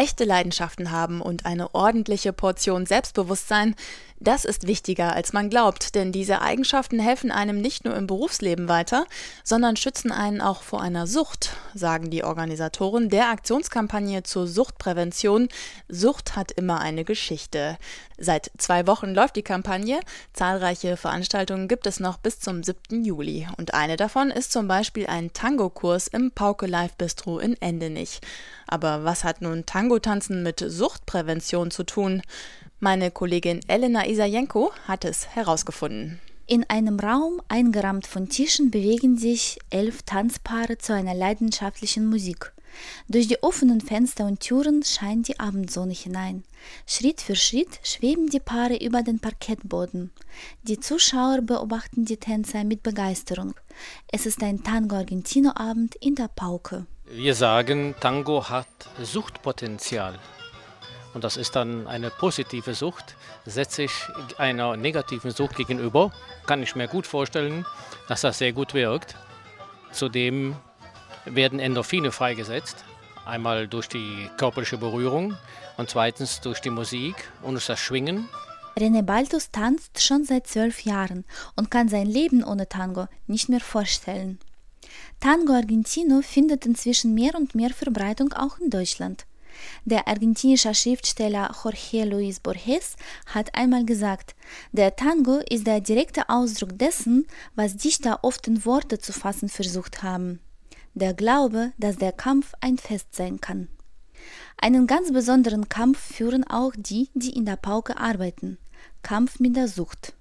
Echte Leidenschaften haben und eine ordentliche Portion Selbstbewusstsein, das ist wichtiger, als man glaubt, denn diese Eigenschaften helfen einem nicht nur im Berufsleben weiter, sondern schützen einen auch vor einer Sucht, sagen die Organisatoren der Aktionskampagne zur Suchtprävention. Sucht hat immer eine Geschichte. Seit zwei Wochen läuft die Kampagne. Zahlreiche Veranstaltungen gibt es noch bis zum 7. Juli. Und eine davon ist zum Beispiel ein Tango-Kurs im Pauke Live Bistro in Endenich. Aber was hat nun Tango-Tanzen mit Suchtprävention zu tun? Meine Kollegin Elena Isajenko hat es herausgefunden. In einem Raum, eingerahmt von Tischen, bewegen sich elf Tanzpaare zu einer leidenschaftlichen Musik. Durch die offenen Fenster und Türen scheint die Abendsonne hinein. Schritt für Schritt schweben die Paare über den Parkettboden. Die Zuschauer beobachten die Tänzer mit Begeisterung. Es ist ein Tango-Argentino-Abend in der Pauke. Wir sagen, Tango hat Suchtpotenzial. Und das ist dann eine positive Sucht. Setze ich einer negativen Sucht gegenüber, kann ich mir gut vorstellen, dass das sehr gut wirkt. Zudem werden Endorphine freigesetzt. Einmal durch die körperliche Berührung und zweitens durch die Musik und durch das Schwingen. René Baltus tanzt schon seit zwölf Jahren und kann sein Leben ohne Tango nicht mehr vorstellen. Tango Argentino findet inzwischen mehr und mehr Verbreitung auch in Deutschland. Der argentinische Schriftsteller Jorge Luis Borges hat einmal gesagt, der Tango ist der direkte Ausdruck dessen, was Dichter oft in Worte zu fassen versucht haben. Der Glaube, dass der Kampf ein Fest sein kann. Einen ganz besonderen Kampf führen auch die, die in der Pauke arbeiten. Kampf mit der Sucht.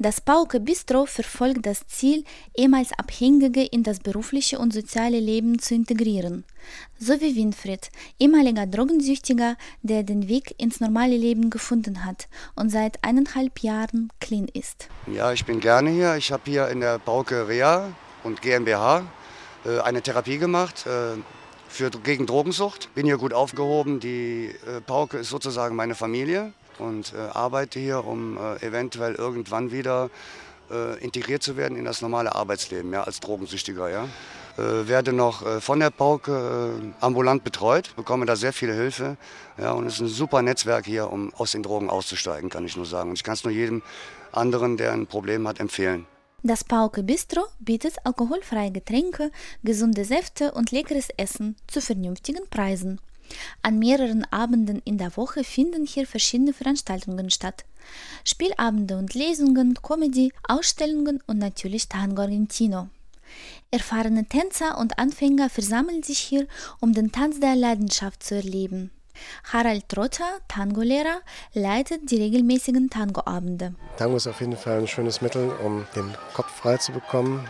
Das Pauke Bistro verfolgt das Ziel, ehemals Abhängige in das berufliche und soziale Leben zu integrieren. So wie Winfried, ehemaliger Drogensüchtiger, der den Weg ins normale Leben gefunden hat und seit eineinhalb Jahren clean ist. Ja, ich bin gerne hier. Ich habe hier in der Pauke Rea und GmbH äh, eine Therapie gemacht. Äh, für, gegen Drogensucht. Bin hier gut aufgehoben. Die äh, Pauke ist sozusagen meine Familie und äh, arbeite hier, um äh, eventuell irgendwann wieder äh, integriert zu werden in das normale Arbeitsleben, ja, als Drogensüchtiger. Ja. Äh, werde noch äh, von der Pauke äh, ambulant betreut, bekomme da sehr viel Hilfe. Ja, und es ist ein super Netzwerk hier, um aus den Drogen auszusteigen, kann ich nur sagen. Und ich kann es nur jedem anderen, der ein Problem hat, empfehlen. Das Pauke Bistro bietet alkoholfreie Getränke, gesunde Säfte und leckeres Essen zu vernünftigen Preisen. An mehreren Abenden in der Woche finden hier verschiedene Veranstaltungen statt. Spielabende und Lesungen, Comedy, Ausstellungen und natürlich Tango Argentino. Erfahrene Tänzer und Anfänger versammeln sich hier, um den Tanz der Leidenschaft zu erleben. Harald Trotter, Tango-Lehrer, leitet die regelmäßigen Tango-Abende. Tango ist auf jeden Fall ein schönes Mittel, um den Kopf frei zu bekommen,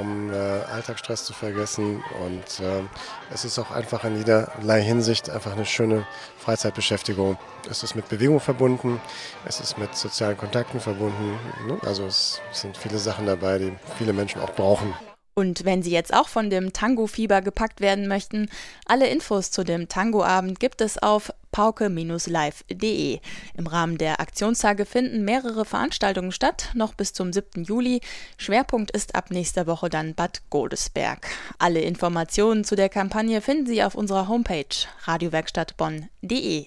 um äh, Alltagsstress zu vergessen. Und äh, es ist auch einfach in jederlei Hinsicht einfach eine schöne Freizeitbeschäftigung. Es ist mit Bewegung verbunden, es ist mit sozialen Kontakten verbunden. Ne? Also es sind viele Sachen dabei, die viele Menschen auch brauchen. Und wenn Sie jetzt auch von dem Tango-Fieber gepackt werden möchten, alle Infos zu dem Tango-Abend gibt es auf pauke-live.de. Im Rahmen der Aktionstage finden mehrere Veranstaltungen statt, noch bis zum 7. Juli. Schwerpunkt ist ab nächster Woche dann Bad Godesberg. Alle Informationen zu der Kampagne finden Sie auf unserer Homepage radiowerkstattbonn.de.